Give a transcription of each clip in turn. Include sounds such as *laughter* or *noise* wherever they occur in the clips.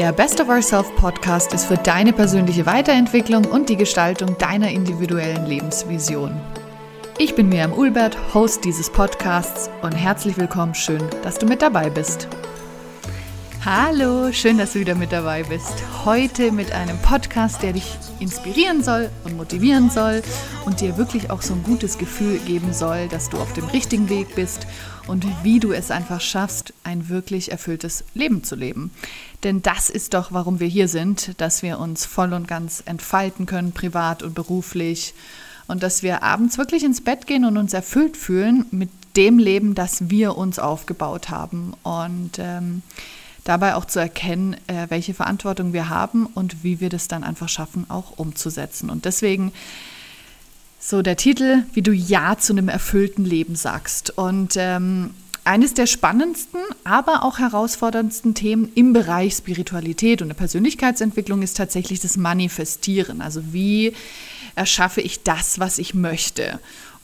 Der Best of Ourself Podcast ist für deine persönliche Weiterentwicklung und die Gestaltung deiner individuellen Lebensvision. Ich bin Miriam Ulbert, Host dieses Podcasts und herzlich willkommen, schön, dass du mit dabei bist. Hallo, schön, dass du wieder mit dabei bist. Heute mit einem Podcast, der dich inspirieren soll und motivieren soll und dir wirklich auch so ein gutes Gefühl geben soll, dass du auf dem richtigen Weg bist und wie du es einfach schaffst, ein wirklich erfülltes Leben zu leben. Denn das ist doch, warum wir hier sind, dass wir uns voll und ganz entfalten können, privat und beruflich und dass wir abends wirklich ins Bett gehen und uns erfüllt fühlen mit dem Leben, das wir uns aufgebaut haben. Und ähm, dabei auch zu erkennen, äh, welche Verantwortung wir haben und wie wir das dann einfach schaffen, auch umzusetzen. Und deswegen so der Titel, wie du Ja zu einem erfüllten Leben sagst. Und ähm, eines der spannendsten, aber auch herausforderndsten Themen im Bereich Spiritualität und der Persönlichkeitsentwicklung ist tatsächlich das Manifestieren. Also wie erschaffe ich das, was ich möchte?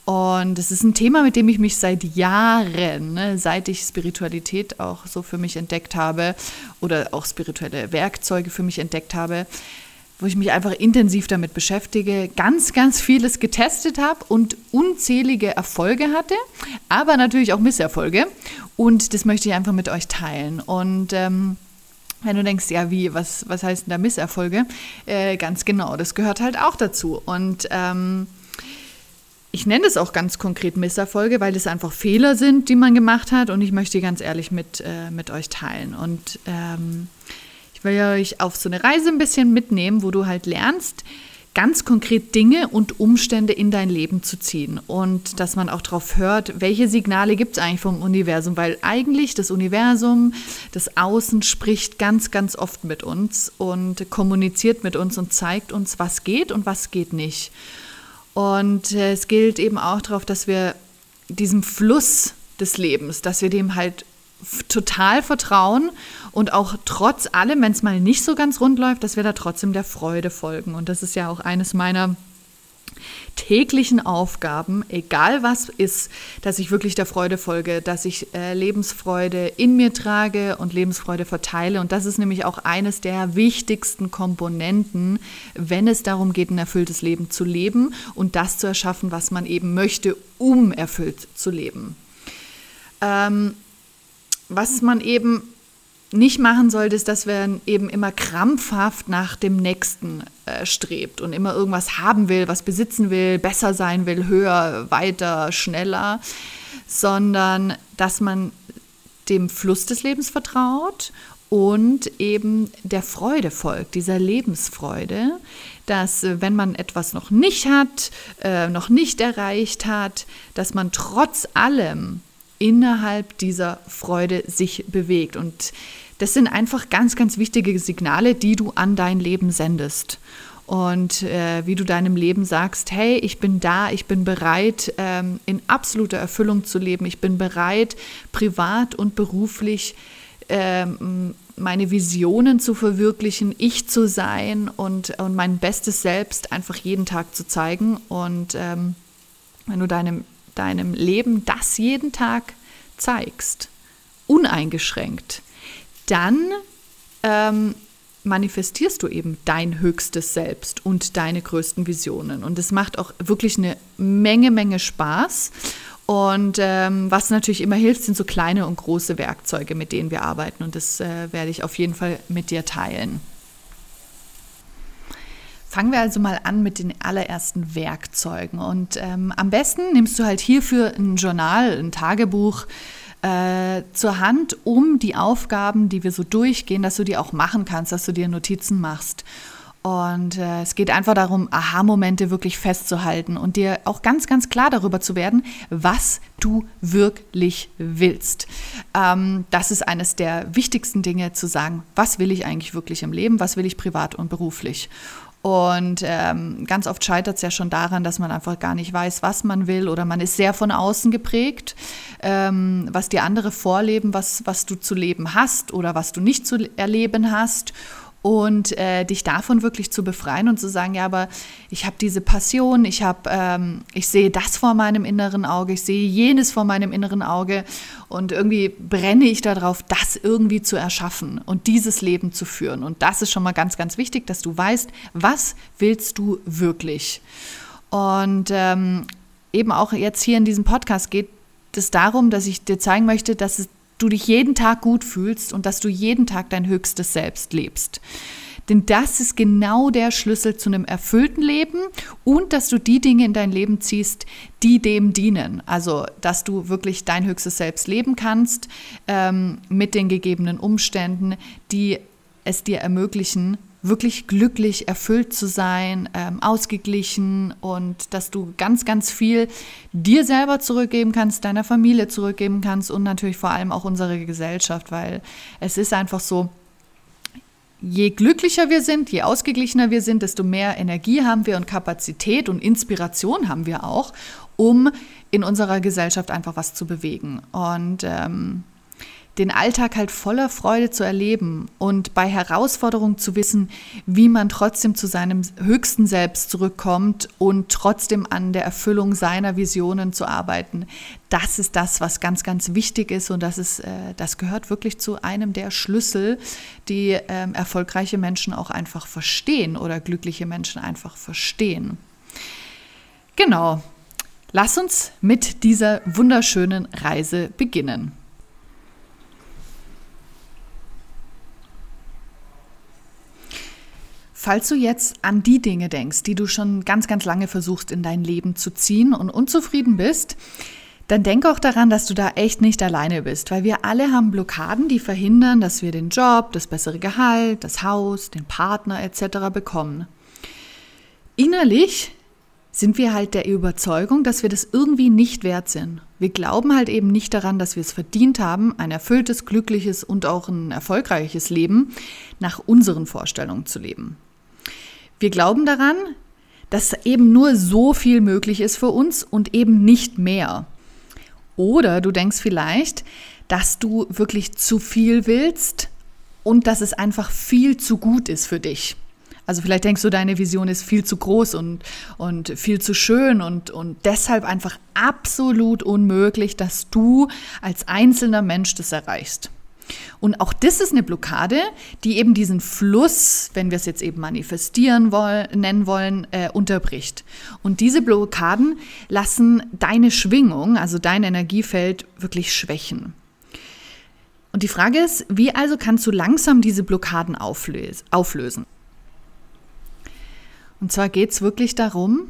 Und es ist ein Thema, mit dem ich mich seit Jahren, ne, seit ich Spiritualität auch so für mich entdeckt habe oder auch spirituelle Werkzeuge für mich entdeckt habe, wo ich mich einfach intensiv damit beschäftige, ganz, ganz vieles getestet habe und unzählige Erfolge hatte, aber natürlich auch Misserfolge. Und das möchte ich einfach mit euch teilen. Und ähm, wenn du denkst, ja, wie, was, was heißt denn da Misserfolge? Äh, ganz genau, das gehört halt auch dazu. Und ähm, ich nenne es auch ganz konkret Misserfolge, weil es einfach Fehler sind, die man gemacht hat und ich möchte die ganz ehrlich mit, äh, mit euch teilen. Und ähm, ich will euch auf so eine Reise ein bisschen mitnehmen, wo du halt lernst, ganz konkret Dinge und Umstände in dein Leben zu ziehen und dass man auch darauf hört, welche Signale gibt es eigentlich vom Universum, weil eigentlich das Universum, das Außen spricht ganz, ganz oft mit uns und kommuniziert mit uns und zeigt uns, was geht und was geht nicht. Und äh, es gilt eben auch darauf, dass wir diesem Fluss des Lebens, dass wir dem halt total vertrauen und auch trotz allem, wenn es mal nicht so ganz rund läuft, dass wir da trotzdem der Freude folgen. Und das ist ja auch eines meiner täglichen Aufgaben, egal was ist, dass ich wirklich der Freude folge, dass ich äh, Lebensfreude in mir trage und Lebensfreude verteile. Und das ist nämlich auch eines der wichtigsten Komponenten, wenn es darum geht, ein erfülltes Leben zu leben und das zu erschaffen, was man eben möchte, um erfüllt zu leben. Ähm, was man eben nicht machen sollte, ist, dass man eben immer krampfhaft nach dem Nächsten äh, strebt und immer irgendwas haben will, was besitzen will, besser sein will, höher, weiter, schneller, sondern dass man dem Fluss des Lebens vertraut und eben der Freude folgt, dieser Lebensfreude, dass äh, wenn man etwas noch nicht hat, äh, noch nicht erreicht hat, dass man trotz allem innerhalb dieser Freude sich bewegt. Und das sind einfach ganz, ganz wichtige Signale, die du an dein Leben sendest. Und äh, wie du deinem Leben sagst, hey, ich bin da, ich bin bereit, ähm, in absoluter Erfüllung zu leben, ich bin bereit, privat und beruflich ähm, meine Visionen zu verwirklichen, ich zu sein und, und mein bestes Selbst einfach jeden Tag zu zeigen. Und ähm, wenn du deinem deinem Leben das jeden Tag zeigst, uneingeschränkt, dann ähm, manifestierst du eben dein höchstes Selbst und deine größten Visionen. Und es macht auch wirklich eine Menge, Menge Spaß. Und ähm, was natürlich immer hilft, sind so kleine und große Werkzeuge, mit denen wir arbeiten. Und das äh, werde ich auf jeden Fall mit dir teilen. Fangen wir also mal an mit den allerersten Werkzeugen. Und ähm, am besten nimmst du halt hierfür ein Journal, ein Tagebuch äh, zur Hand, um die Aufgaben, die wir so durchgehen, dass du die auch machen kannst, dass du dir Notizen machst. Und äh, es geht einfach darum, Aha-Momente wirklich festzuhalten und dir auch ganz, ganz klar darüber zu werden, was du wirklich willst. Ähm, das ist eines der wichtigsten Dinge, zu sagen, was will ich eigentlich wirklich im Leben, was will ich privat und beruflich. Und ähm, ganz oft scheitert es ja schon daran, dass man einfach gar nicht weiß, was man will oder man ist sehr von außen geprägt, ähm, was die andere vorleben, was, was du zu leben hast oder was du nicht zu erleben hast. Und äh, dich davon wirklich zu befreien und zu sagen, ja, aber ich habe diese Passion, ich habe, ähm, ich sehe das vor meinem inneren Auge, ich sehe jenes vor meinem inneren Auge und irgendwie brenne ich darauf, das irgendwie zu erschaffen und dieses Leben zu führen. Und das ist schon mal ganz, ganz wichtig, dass du weißt, was willst du wirklich? Und ähm, eben auch jetzt hier in diesem Podcast geht es darum, dass ich dir zeigen möchte, dass es du dich jeden Tag gut fühlst und dass du jeden Tag dein höchstes Selbst lebst. Denn das ist genau der Schlüssel zu einem erfüllten Leben und dass du die Dinge in dein Leben ziehst, die dem dienen. Also, dass du wirklich dein höchstes Selbst leben kannst ähm, mit den gegebenen Umständen, die es dir ermöglichen, wirklich glücklich, erfüllt zu sein, ähm, ausgeglichen und dass du ganz, ganz viel dir selber zurückgeben kannst, deiner Familie zurückgeben kannst und natürlich vor allem auch unsere Gesellschaft, weil es ist einfach so, je glücklicher wir sind, je ausgeglichener wir sind, desto mehr Energie haben wir und Kapazität und Inspiration haben wir auch, um in unserer Gesellschaft einfach was zu bewegen. Und ähm, den Alltag halt voller Freude zu erleben und bei Herausforderungen zu wissen, wie man trotzdem zu seinem höchsten Selbst zurückkommt und trotzdem an der Erfüllung seiner Visionen zu arbeiten. Das ist das, was ganz, ganz wichtig ist und das ist, äh, das gehört wirklich zu einem der Schlüssel, die äh, erfolgreiche Menschen auch einfach verstehen oder glückliche Menschen einfach verstehen. Genau. Lass uns mit dieser wunderschönen Reise beginnen. Falls du jetzt an die Dinge denkst, die du schon ganz, ganz lange versuchst in dein Leben zu ziehen und unzufrieden bist, dann denk auch daran, dass du da echt nicht alleine bist, weil wir alle haben Blockaden, die verhindern, dass wir den Job, das bessere Gehalt, das Haus, den Partner etc. bekommen. Innerlich sind wir halt der Überzeugung, dass wir das irgendwie nicht wert sind. Wir glauben halt eben nicht daran, dass wir es verdient haben, ein erfülltes, glückliches und auch ein erfolgreiches Leben nach unseren Vorstellungen zu leben. Wir glauben daran, dass eben nur so viel möglich ist für uns und eben nicht mehr. Oder du denkst vielleicht, dass du wirklich zu viel willst und dass es einfach viel zu gut ist für dich. Also vielleicht denkst du, deine Vision ist viel zu groß und, und viel zu schön und, und deshalb einfach absolut unmöglich, dass du als einzelner Mensch das erreichst. Und auch das ist eine Blockade, die eben diesen Fluss, wenn wir es jetzt eben manifestieren wollen, nennen wollen, äh, unterbricht. Und diese Blockaden lassen deine Schwingung, also dein Energiefeld, wirklich schwächen. Und die Frage ist, wie also kannst du langsam diese Blockaden auflösen? Und zwar geht es wirklich darum,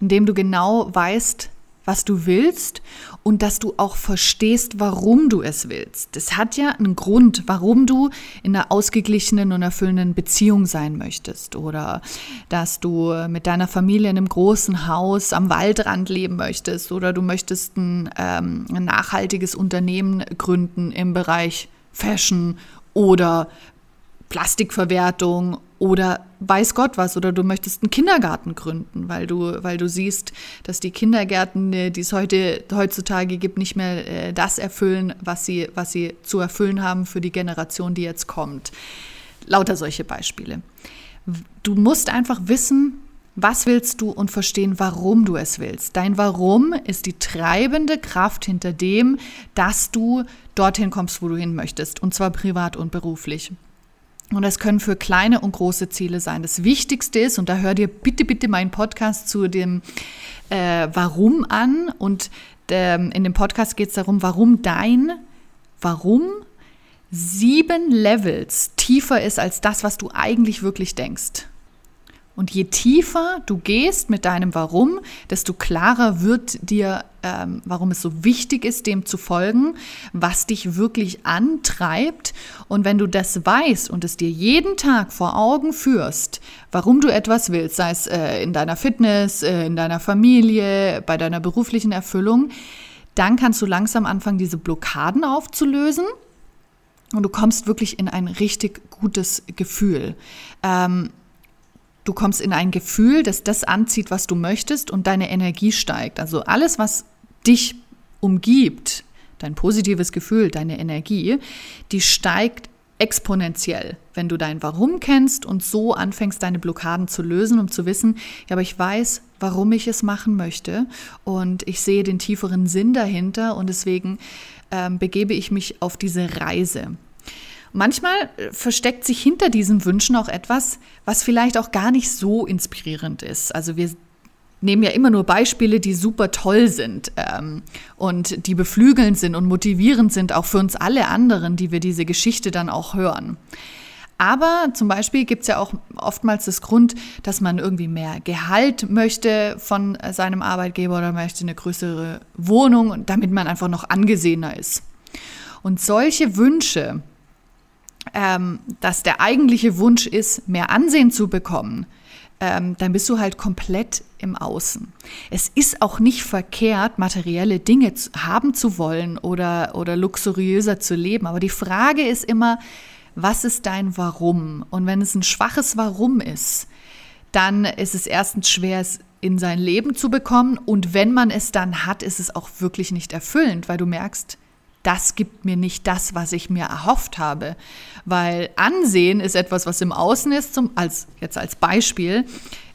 indem du genau weißt, was du willst und dass du auch verstehst, warum du es willst. Das hat ja einen Grund, warum du in einer ausgeglichenen und erfüllenden Beziehung sein möchtest oder dass du mit deiner Familie in einem großen Haus am Waldrand leben möchtest oder du möchtest ein, ähm, ein nachhaltiges Unternehmen gründen im Bereich Fashion oder Plastikverwertung oder weiß Gott was, oder du möchtest einen Kindergarten gründen, weil du, weil du siehst, dass die Kindergärten, äh, die es heute, heutzutage gibt, nicht mehr äh, das erfüllen, was sie, was sie zu erfüllen haben für die Generation, die jetzt kommt. Lauter solche Beispiele. Du musst einfach wissen, was willst du und verstehen, warum du es willst. Dein Warum ist die treibende Kraft hinter dem, dass du dorthin kommst, wo du hin möchtest, und zwar privat und beruflich. Und das können für kleine und große Ziele sein. Das Wichtigste ist, und da hör dir bitte, bitte meinen Podcast zu dem äh, Warum an. Und ähm, in dem Podcast geht es darum, warum dein Warum sieben Levels tiefer ist als das, was du eigentlich wirklich denkst. Und je tiefer du gehst mit deinem Warum, desto klarer wird dir, ähm, warum es so wichtig ist, dem zu folgen, was dich wirklich antreibt. Und wenn du das weißt und es dir jeden Tag vor Augen führst, warum du etwas willst, sei es äh, in deiner Fitness, äh, in deiner Familie, bei deiner beruflichen Erfüllung, dann kannst du langsam anfangen, diese Blockaden aufzulösen. Und du kommst wirklich in ein richtig gutes Gefühl. Ähm, Du kommst in ein Gefühl, dass das anzieht, was du möchtest und deine Energie steigt. Also alles, was dich umgibt, dein positives Gefühl, deine Energie, die steigt exponentiell, wenn du dein Warum kennst und so anfängst, deine Blockaden zu lösen, um zu wissen, ja, aber ich weiß, warum ich es machen möchte und ich sehe den tieferen Sinn dahinter und deswegen ähm, begebe ich mich auf diese Reise. Manchmal äh, versteckt sich hinter diesen Wünschen auch etwas, was vielleicht auch gar nicht so inspirierend ist. Also wir nehmen ja immer nur Beispiele, die super toll sind ähm, und die beflügelnd sind und motivierend sind, auch für uns alle anderen, die wir diese Geschichte dann auch hören. Aber zum Beispiel gibt es ja auch oftmals das Grund, dass man irgendwie mehr Gehalt möchte von seinem Arbeitgeber oder möchte eine größere Wohnung, damit man einfach noch angesehener ist. Und solche Wünsche, ähm, dass der eigentliche Wunsch ist, mehr Ansehen zu bekommen, ähm, dann bist du halt komplett im Außen. Es ist auch nicht verkehrt, materielle Dinge zu, haben zu wollen oder, oder luxuriöser zu leben. Aber die Frage ist immer, was ist dein Warum? Und wenn es ein schwaches Warum ist, dann ist es erstens schwer, es in sein Leben zu bekommen. Und wenn man es dann hat, ist es auch wirklich nicht erfüllend, weil du merkst, das gibt mir nicht das, was ich mir erhofft habe. Weil Ansehen ist etwas, was im Außen ist, zum, als, jetzt als Beispiel,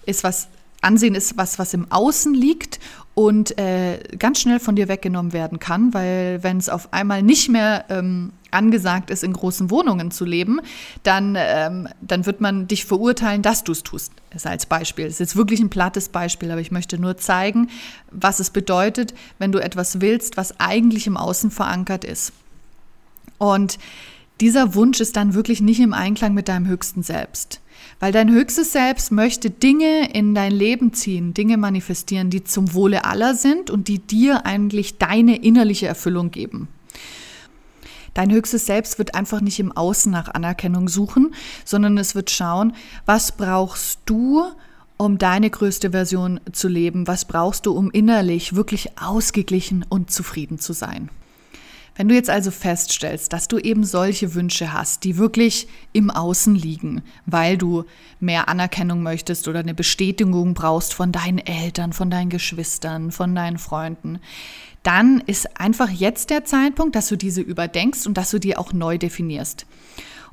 ist was, Ansehen ist was, was im Außen liegt und äh, ganz schnell von dir weggenommen werden kann, weil wenn es auf einmal nicht mehr ähm, angesagt ist, in großen Wohnungen zu leben, dann, ähm, dann wird man dich verurteilen, dass du es tust. Ist als Beispiel. Das ist jetzt wirklich ein plattes Beispiel, aber ich möchte nur zeigen, was es bedeutet, wenn du etwas willst, was eigentlich im Außen verankert ist. Und dieser Wunsch ist dann wirklich nicht im Einklang mit deinem höchsten Selbst. Weil dein höchstes Selbst möchte Dinge in dein Leben ziehen, Dinge manifestieren, die zum Wohle aller sind und die dir eigentlich deine innerliche Erfüllung geben. Dein höchstes Selbst wird einfach nicht im Außen nach Anerkennung suchen, sondern es wird schauen, was brauchst du, um deine größte Version zu leben? Was brauchst du, um innerlich wirklich ausgeglichen und zufrieden zu sein? Wenn du jetzt also feststellst, dass du eben solche Wünsche hast, die wirklich im Außen liegen, weil du mehr Anerkennung möchtest oder eine Bestätigung brauchst von deinen Eltern, von deinen Geschwistern, von deinen Freunden, dann ist einfach jetzt der Zeitpunkt, dass du diese überdenkst und dass du die auch neu definierst.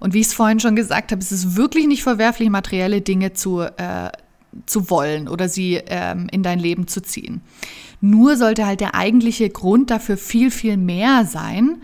Und wie ich es vorhin schon gesagt habe, es ist wirklich nicht verwerflich, materielle Dinge zu, äh, zu wollen oder sie ähm, in dein Leben zu ziehen. Nur sollte halt der eigentliche Grund dafür viel, viel mehr sein,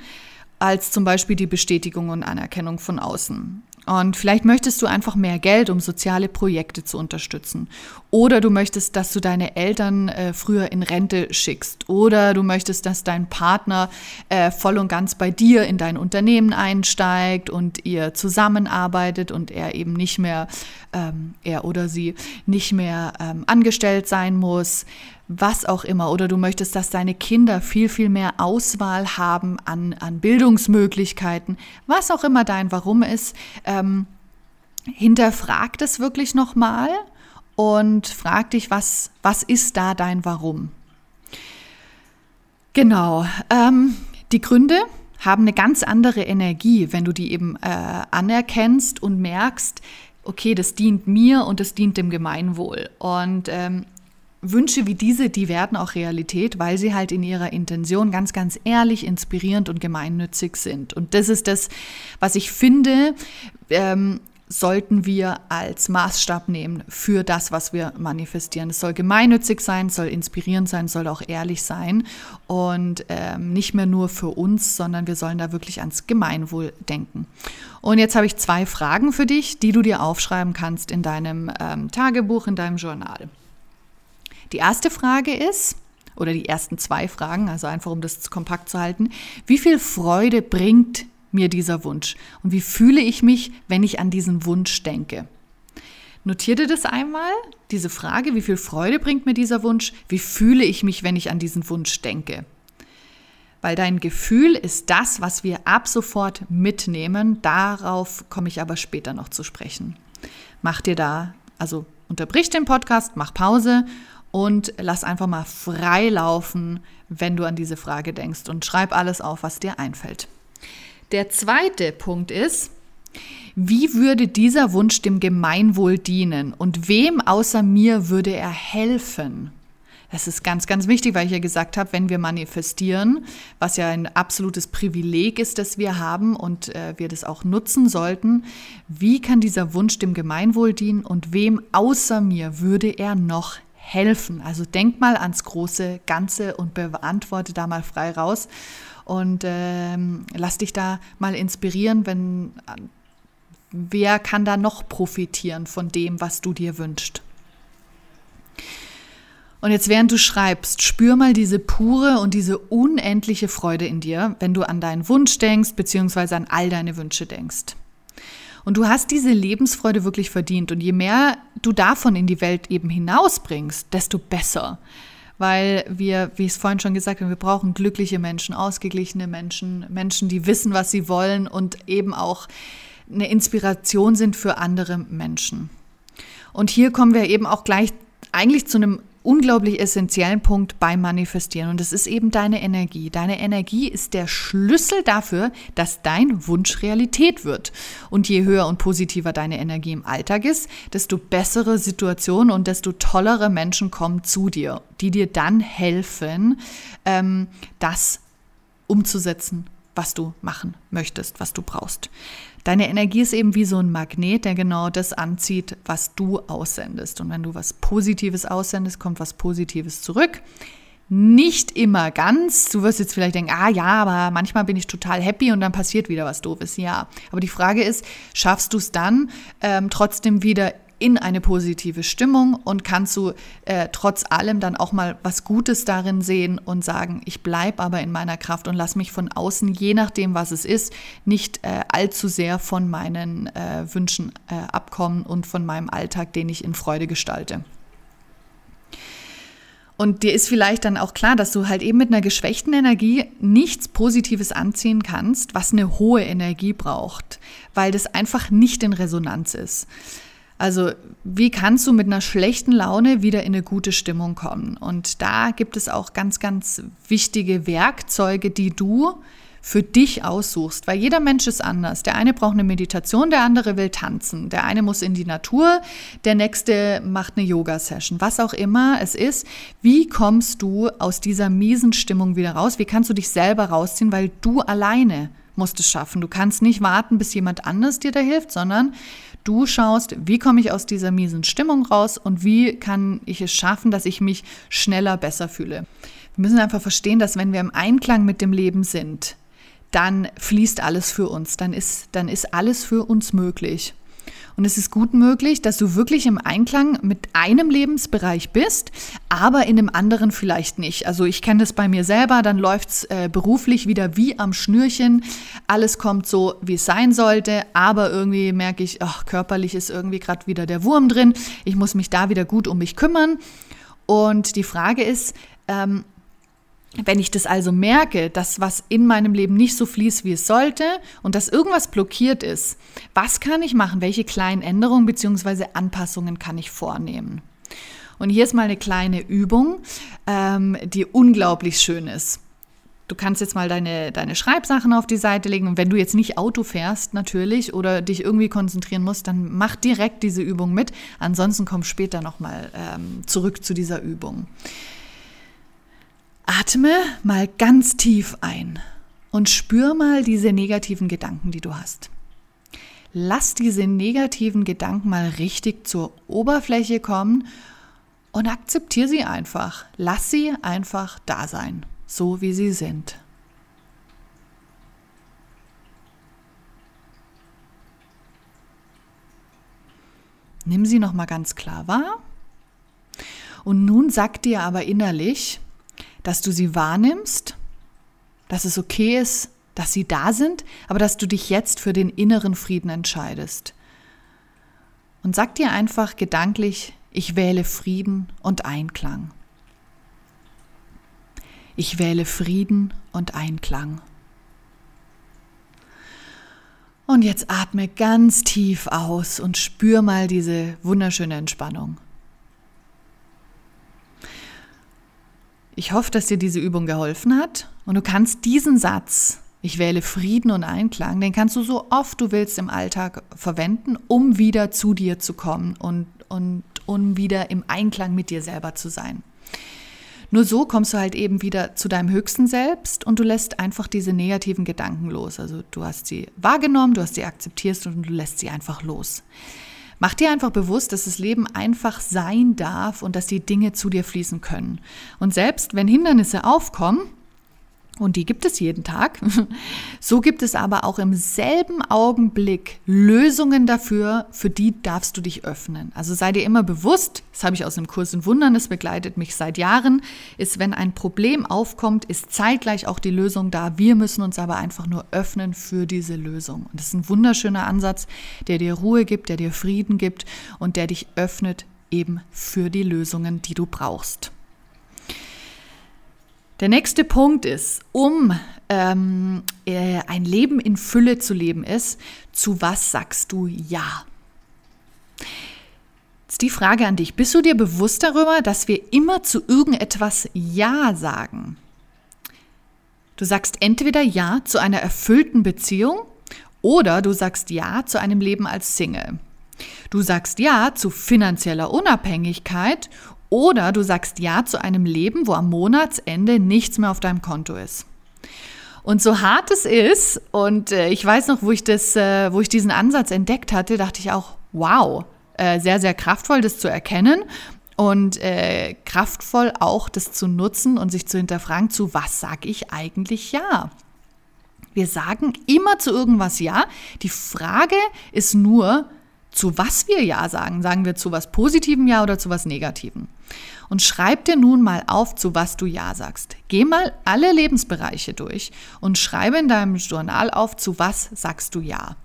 als zum Beispiel die Bestätigung und Anerkennung von außen. Und vielleicht möchtest du einfach mehr Geld, um soziale Projekte zu unterstützen. Oder du möchtest, dass du deine Eltern äh, früher in Rente schickst. Oder du möchtest, dass dein Partner äh, voll und ganz bei dir in dein Unternehmen einsteigt und ihr zusammenarbeitet und er eben nicht mehr, ähm, er oder sie nicht mehr ähm, angestellt sein muss was auch immer. Oder du möchtest, dass deine Kinder viel, viel mehr Auswahl haben an, an Bildungsmöglichkeiten, was auch immer dein Warum ist. Ähm, hinterfrag das wirklich nochmal und frag dich, was, was ist da dein Warum? Genau. Ähm, die Gründe haben eine ganz andere Energie, wenn du die eben äh, anerkennst und merkst, okay, das dient mir und das dient dem Gemeinwohl. Und ähm, Wünsche wie diese, die werden auch Realität, weil sie halt in ihrer Intention ganz, ganz ehrlich, inspirierend und gemeinnützig sind. Und das ist das, was ich finde, ähm, sollten wir als Maßstab nehmen für das, was wir manifestieren. Es soll gemeinnützig sein, soll inspirierend sein, soll auch ehrlich sein und ähm, nicht mehr nur für uns, sondern wir sollen da wirklich ans Gemeinwohl denken. Und jetzt habe ich zwei Fragen für dich, die du dir aufschreiben kannst in deinem ähm, Tagebuch, in deinem Journal. Die erste Frage ist, oder die ersten zwei Fragen, also einfach um das kompakt zu halten, wie viel Freude bringt mir dieser Wunsch? Und wie fühle ich mich, wenn ich an diesen Wunsch denke? Notiere dir das einmal, diese Frage, wie viel Freude bringt mir dieser Wunsch? Wie fühle ich mich, wenn ich an diesen Wunsch denke? Weil dein Gefühl ist das, was wir ab sofort mitnehmen. Darauf komme ich aber später noch zu sprechen. Mach dir da, also unterbrich den Podcast, mach Pause und lass einfach mal frei laufen, wenn du an diese Frage denkst und schreib alles auf, was dir einfällt. Der zweite Punkt ist, wie würde dieser Wunsch dem Gemeinwohl dienen und wem außer mir würde er helfen? Das ist ganz, ganz wichtig, weil ich ja gesagt habe, wenn wir manifestieren, was ja ein absolutes Privileg ist, das wir haben und äh, wir das auch nutzen sollten, wie kann dieser Wunsch dem Gemeinwohl dienen und wem außer mir würde er noch helfen? Also denk mal ans große Ganze und beantworte da mal frei raus und ähm, lass dich da mal inspirieren, wenn wer kann da noch profitieren von dem, was du dir wünschst. Und jetzt, während du schreibst, spür mal diese pure und diese unendliche Freude in dir, wenn du an deinen Wunsch denkst, beziehungsweise an all deine Wünsche denkst. Und du hast diese Lebensfreude wirklich verdient. Und je mehr du davon in die Welt eben hinausbringst, desto besser. Weil wir, wie ich es vorhin schon gesagt habe, wir brauchen glückliche Menschen, ausgeglichene Menschen, Menschen, die wissen, was sie wollen und eben auch eine Inspiration sind für andere Menschen. Und hier kommen wir eben auch gleich eigentlich zu einem unglaublich essentiellen Punkt beim Manifestieren und das ist eben deine Energie. Deine Energie ist der Schlüssel dafür, dass dein Wunsch Realität wird. Und je höher und positiver deine Energie im Alltag ist, desto bessere Situationen und desto tollere Menschen kommen zu dir, die dir dann helfen, ähm, das umzusetzen, was du machen möchtest, was du brauchst. Deine Energie ist eben wie so ein Magnet, der genau das anzieht, was du aussendest. Und wenn du was Positives aussendest, kommt was Positives zurück. Nicht immer ganz. Du wirst jetzt vielleicht denken, ah ja, aber manchmal bin ich total happy und dann passiert wieder was Doofes. Ja, aber die Frage ist, schaffst du es dann ähm, trotzdem wieder in eine positive Stimmung und kannst du äh, trotz allem dann auch mal was Gutes darin sehen und sagen, ich bleibe aber in meiner Kraft und lass mich von außen, je nachdem, was es ist, nicht äh, allzu sehr von meinen äh, Wünschen äh, abkommen und von meinem Alltag, den ich in Freude gestalte. Und dir ist vielleicht dann auch klar, dass du halt eben mit einer geschwächten Energie nichts Positives anziehen kannst, was eine hohe Energie braucht, weil das einfach nicht in Resonanz ist. Also wie kannst du mit einer schlechten Laune wieder in eine gute Stimmung kommen? Und da gibt es auch ganz, ganz wichtige Werkzeuge, die du für dich aussuchst, weil jeder Mensch ist anders. Der eine braucht eine Meditation, der andere will tanzen, der eine muss in die Natur, der nächste macht eine Yoga-Session, was auch immer es ist. Wie kommst du aus dieser miesen Stimmung wieder raus? Wie kannst du dich selber rausziehen, weil du alleine musst es schaffen. Du kannst nicht warten, bis jemand anders dir da hilft, sondern Du schaust, wie komme ich aus dieser miesen Stimmung raus und wie kann ich es schaffen, dass ich mich schneller besser fühle. Wir müssen einfach verstehen, dass wenn wir im Einklang mit dem Leben sind, dann fließt alles für uns, dann ist, dann ist alles für uns möglich. Und es ist gut möglich, dass du wirklich im Einklang mit einem Lebensbereich bist, aber in dem anderen vielleicht nicht. Also ich kenne das bei mir selber, dann läuft es äh, beruflich wieder wie am Schnürchen. Alles kommt so, wie es sein sollte, aber irgendwie merke ich, ach, körperlich ist irgendwie gerade wieder der Wurm drin. Ich muss mich da wieder gut um mich kümmern. Und die Frage ist, ähm, wenn ich das also merke, dass was in meinem Leben nicht so fließt, wie es sollte und dass irgendwas blockiert ist, was kann ich machen? Welche kleinen Änderungen bzw. Anpassungen kann ich vornehmen? Und hier ist mal eine kleine Übung, ähm, die unglaublich schön ist. Du kannst jetzt mal deine, deine Schreibsachen auf die Seite legen und wenn du jetzt nicht Auto fährst natürlich oder dich irgendwie konzentrieren musst, dann mach direkt diese Übung mit. Ansonsten komm später nochmal ähm, zurück zu dieser Übung. Atme mal ganz tief ein und spür mal diese negativen Gedanken, die du hast. Lass diese negativen Gedanken mal richtig zur Oberfläche kommen und akzeptiere sie einfach. Lass sie einfach da sein, so wie sie sind. Nimm sie noch mal ganz klar wahr. Und nun sag dir aber innerlich, dass du sie wahrnimmst, dass es okay ist, dass sie da sind, aber dass du dich jetzt für den inneren Frieden entscheidest. Und sag dir einfach gedanklich, ich wähle Frieden und Einklang. Ich wähle Frieden und Einklang. Und jetzt atme ganz tief aus und spür mal diese wunderschöne Entspannung. Ich hoffe, dass dir diese Übung geholfen hat und du kannst diesen Satz, ich wähle Frieden und Einklang, den kannst du so oft du willst im Alltag verwenden, um wieder zu dir zu kommen und, und um wieder im Einklang mit dir selber zu sein. Nur so kommst du halt eben wieder zu deinem höchsten Selbst und du lässt einfach diese negativen Gedanken los. Also du hast sie wahrgenommen, du hast sie akzeptiert und du lässt sie einfach los. Mach dir einfach bewusst, dass das Leben einfach sein darf und dass die Dinge zu dir fließen können. Und selbst wenn Hindernisse aufkommen, und die gibt es jeden Tag. *laughs* So gibt es aber auch im selben Augenblick Lösungen dafür, für die darfst du dich öffnen. Also sei dir immer bewusst, das habe ich aus einem Kurs in Wundern, das begleitet mich seit Jahren, ist, wenn ein Problem aufkommt, ist zeitgleich auch die Lösung da. Wir müssen uns aber einfach nur öffnen für diese Lösung. Und das ist ein wunderschöner Ansatz, der dir Ruhe gibt, der dir Frieden gibt und der dich öffnet eben für die Lösungen, die du brauchst. Der nächste Punkt ist, um ähm, äh, ein Leben in Fülle zu leben ist, zu was sagst du Ja? Jetzt die Frage an dich. Bist du dir bewusst darüber, dass wir immer zu irgendetwas Ja sagen? Du sagst entweder Ja zu einer erfüllten Beziehung oder du sagst Ja zu einem Leben als Single. Du sagst Ja zu finanzieller Unabhängigkeit oder du sagst Ja zu einem Leben, wo am Monatsende nichts mehr auf deinem Konto ist. Und so hart es ist, und äh, ich weiß noch, wo ich, das, äh, wo ich diesen Ansatz entdeckt hatte, dachte ich auch, wow, äh, sehr, sehr kraftvoll, das zu erkennen und äh, kraftvoll auch das zu nutzen und sich zu hinterfragen, zu was sage ich eigentlich ja? Wir sagen immer zu irgendwas ja. Die Frage ist nur, zu was wir Ja sagen. Sagen wir zu was Positivem Ja oder zu was Negativem? Und schreib dir nun mal auf, zu was du Ja sagst. Geh mal alle Lebensbereiche durch und schreibe in deinem Journal auf, zu was sagst du Ja.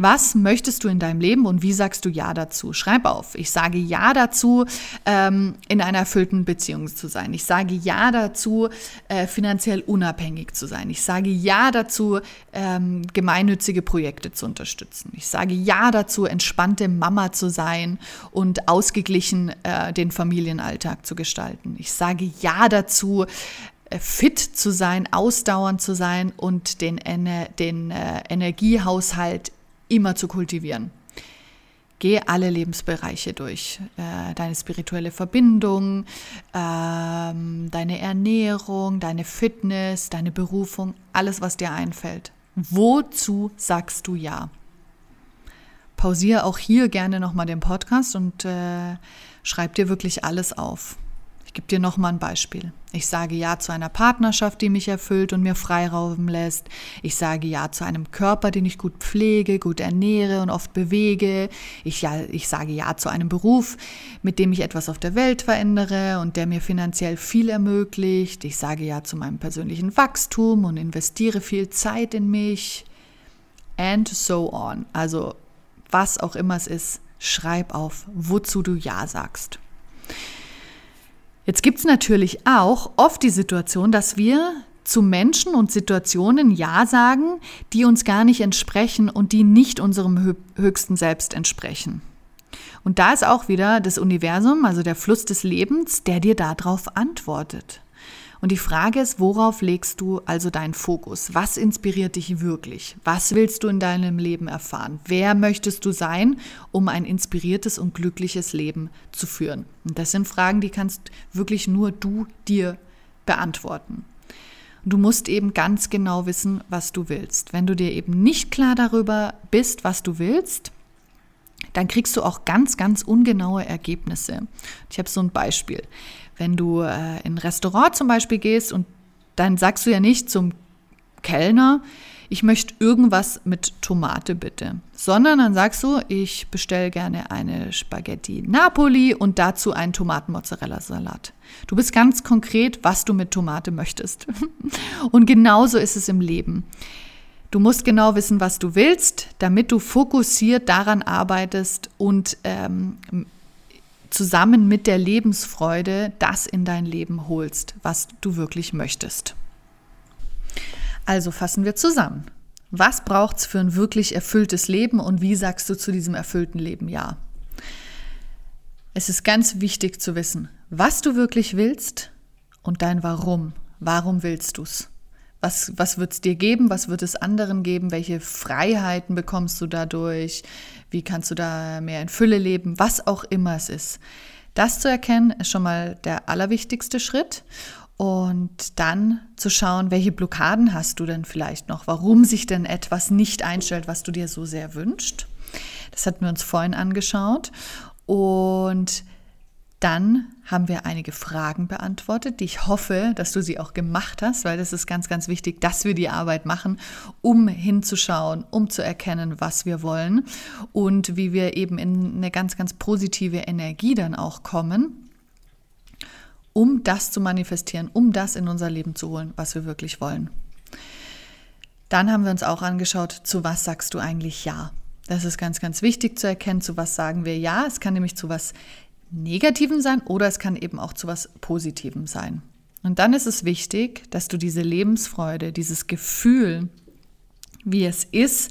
Was möchtest du in deinem Leben und wie sagst du Ja dazu? Schreib auf. Ich sage Ja dazu, ähm, in einer erfüllten Beziehung zu sein. Ich sage Ja dazu, äh, finanziell unabhängig zu sein. Ich sage Ja dazu, ähm, gemeinnützige Projekte zu unterstützen. Ich sage Ja dazu, entspannte Mama zu sein und ausgeglichen äh, den Familienalltag zu gestalten. Ich sage Ja dazu, äh, fit zu sein, ausdauernd zu sein und den, den äh, Energiehaushalt immer zu kultivieren. Geh alle Lebensbereiche durch. Äh, deine spirituelle Verbindung, ähm, deine Ernährung, deine Fitness, deine Berufung, alles, was dir einfällt. Wozu sagst du ja? Pausiere auch hier gerne nochmal den Podcast und äh, schreib dir wirklich alles auf. Gebe dir nochmal ein Beispiel. Ich sage Ja zu einer Partnerschaft, die mich erfüllt und mir Freiraum lässt. Ich sage Ja zu einem Körper, den ich gut pflege, gut ernähre und oft bewege. Ich, ja, ich sage Ja zu einem Beruf, mit dem ich etwas auf der Welt verändere und der mir finanziell viel ermöglicht. Ich sage Ja zu meinem persönlichen Wachstum und investiere viel Zeit in mich. And so on. Also was auch immer es ist, schreib auf, wozu du Ja sagst. Jetzt gibt es natürlich auch oft die Situation, dass wir zu Menschen und Situationen Ja sagen, die uns gar nicht entsprechen und die nicht unserem höchsten Selbst entsprechen. Und da ist auch wieder das Universum, also der Fluss des Lebens, der dir darauf antwortet. Und die Frage ist, worauf legst du also deinen Fokus? Was inspiriert dich wirklich? Was willst du in deinem Leben erfahren? Wer möchtest du sein, um ein inspiriertes und glückliches Leben zu führen? Und das sind Fragen, die kannst wirklich nur du dir beantworten. Du musst eben ganz genau wissen, was du willst. Wenn du dir eben nicht klar darüber bist, was du willst, dann kriegst du auch ganz, ganz ungenaue Ergebnisse. Ich habe so ein Beispiel. Wenn du äh, in ein Restaurant zum Beispiel gehst und dann sagst du ja nicht zum Kellner, ich möchte irgendwas mit Tomate bitte, sondern dann sagst du, ich bestelle gerne eine Spaghetti Napoli und dazu einen Tomaten-Mozzarella-Salat. Du bist ganz konkret, was du mit Tomate möchtest. *laughs* Und genauso ist es im Leben. Du musst genau wissen, was du willst, damit du fokussiert daran arbeitest und ähm, zusammen mit der Lebensfreude das in dein Leben holst, was du wirklich möchtest. Also fassen wir zusammen. Was braucht es für ein wirklich erfülltes Leben und wie sagst du zu diesem erfüllten Leben Ja? Es ist ganz wichtig zu wissen, was du wirklich willst und dein Warum. Warum willst du es? Was, was wird es dir geben? Was wird es anderen geben? Welche Freiheiten bekommst du dadurch? Wie kannst du da mehr in Fülle leben? Was auch immer es ist. Das zu erkennen ist schon mal der allerwichtigste Schritt. Und dann zu schauen, welche Blockaden hast du denn vielleicht noch? Warum sich denn etwas nicht einstellt, was du dir so sehr wünschst? Das hatten wir uns vorhin angeschaut. Und dann haben wir einige Fragen beantwortet, die ich hoffe, dass du sie auch gemacht hast, weil das ist ganz, ganz wichtig, dass wir die Arbeit machen, um hinzuschauen, um zu erkennen, was wir wollen und wie wir eben in eine ganz, ganz positive Energie dann auch kommen, um das zu manifestieren, um das in unser Leben zu holen, was wir wirklich wollen. Dann haben wir uns auch angeschaut, zu was sagst du eigentlich Ja? Das ist ganz, ganz wichtig zu erkennen, zu was sagen wir Ja. Es kann nämlich zu was Negativen sein oder es kann eben auch zu was Positivem sein. Und dann ist es wichtig, dass du diese Lebensfreude, dieses Gefühl, wie es ist,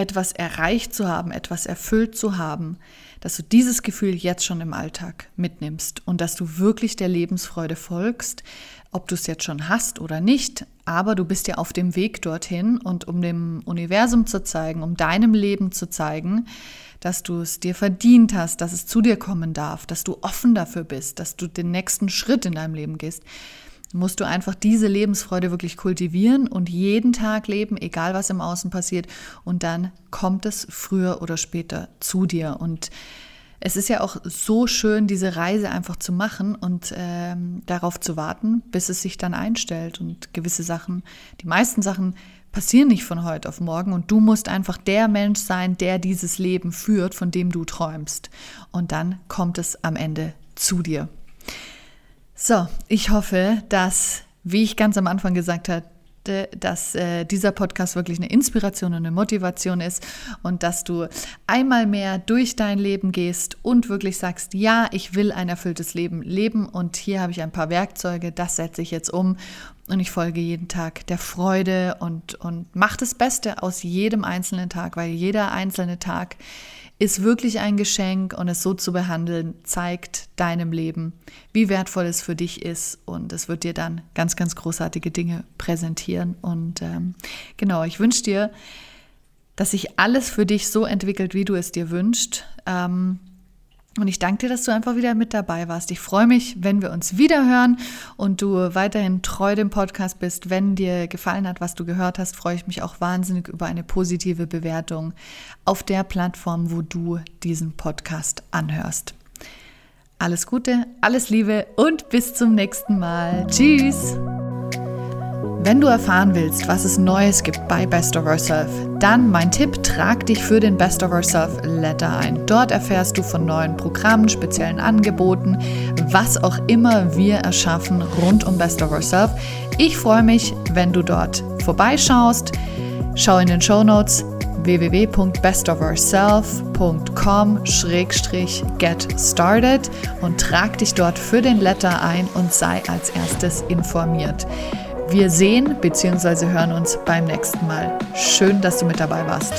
etwas erreicht zu haben, etwas erfüllt zu haben, dass du dieses Gefühl jetzt schon im Alltag mitnimmst und dass du wirklich der Lebensfreude folgst, ob du es jetzt schon hast oder nicht, aber du bist ja auf dem Weg dorthin und um dem Universum zu zeigen, um deinem Leben zu zeigen, dass du es dir verdient hast, dass es zu dir kommen darf, dass du offen dafür bist, dass du den nächsten Schritt in deinem Leben gehst, musst du einfach diese Lebensfreude wirklich kultivieren und jeden Tag leben, egal was im Außen passiert. Und dann kommt es früher oder später zu dir. Und es ist ja auch so schön, diese Reise einfach zu machen und ähm, darauf zu warten, bis es sich dann einstellt. Und gewisse Sachen, die meisten Sachen passieren nicht von heute auf morgen und du musst einfach der Mensch sein, der dieses Leben führt, von dem du träumst. Und dann kommt es am Ende zu dir. So, ich hoffe, dass, wie ich ganz am Anfang gesagt habe, dass äh, dieser Podcast wirklich eine Inspiration und eine Motivation ist und dass du einmal mehr durch dein Leben gehst und wirklich sagst, ja, ich will ein erfülltes Leben leben und hier habe ich ein paar Werkzeuge, das setze ich jetzt um und ich folge jeden Tag der Freude und, und mach das Beste aus jedem einzelnen Tag, weil jeder einzelne Tag ist wirklich ein Geschenk und es so zu behandeln, zeigt deinem Leben, wie wertvoll es für dich ist und es wird dir dann ganz, ganz großartige Dinge präsentieren. Und ähm, genau, ich wünsche dir, dass sich alles für dich so entwickelt, wie du es dir wünschst. Ähm, und ich danke dir, dass du einfach wieder mit dabei warst. Ich freue mich, wenn wir uns wieder hören und du weiterhin treu dem Podcast bist. Wenn dir gefallen hat, was du gehört hast, freue ich mich auch wahnsinnig über eine positive Bewertung auf der Plattform, wo du diesen Podcast anhörst. Alles Gute, alles Liebe und bis zum nächsten Mal. Tschüss! Wenn du erfahren willst, was es Neues gibt bei Best of Ourself, dann mein Tipp, trag dich für den Best of Ourself Letter ein. Dort erfährst du von neuen Programmen, speziellen Angeboten, was auch immer wir erschaffen rund um Best of Ourself. Ich freue mich, wenn du dort vorbeischaust. Schau in den Show Notes www.bestofourself.com-get started und trag dich dort für den Letter ein und sei als erstes informiert. Wir sehen bzw. hören uns beim nächsten Mal. Schön, dass du mit dabei warst.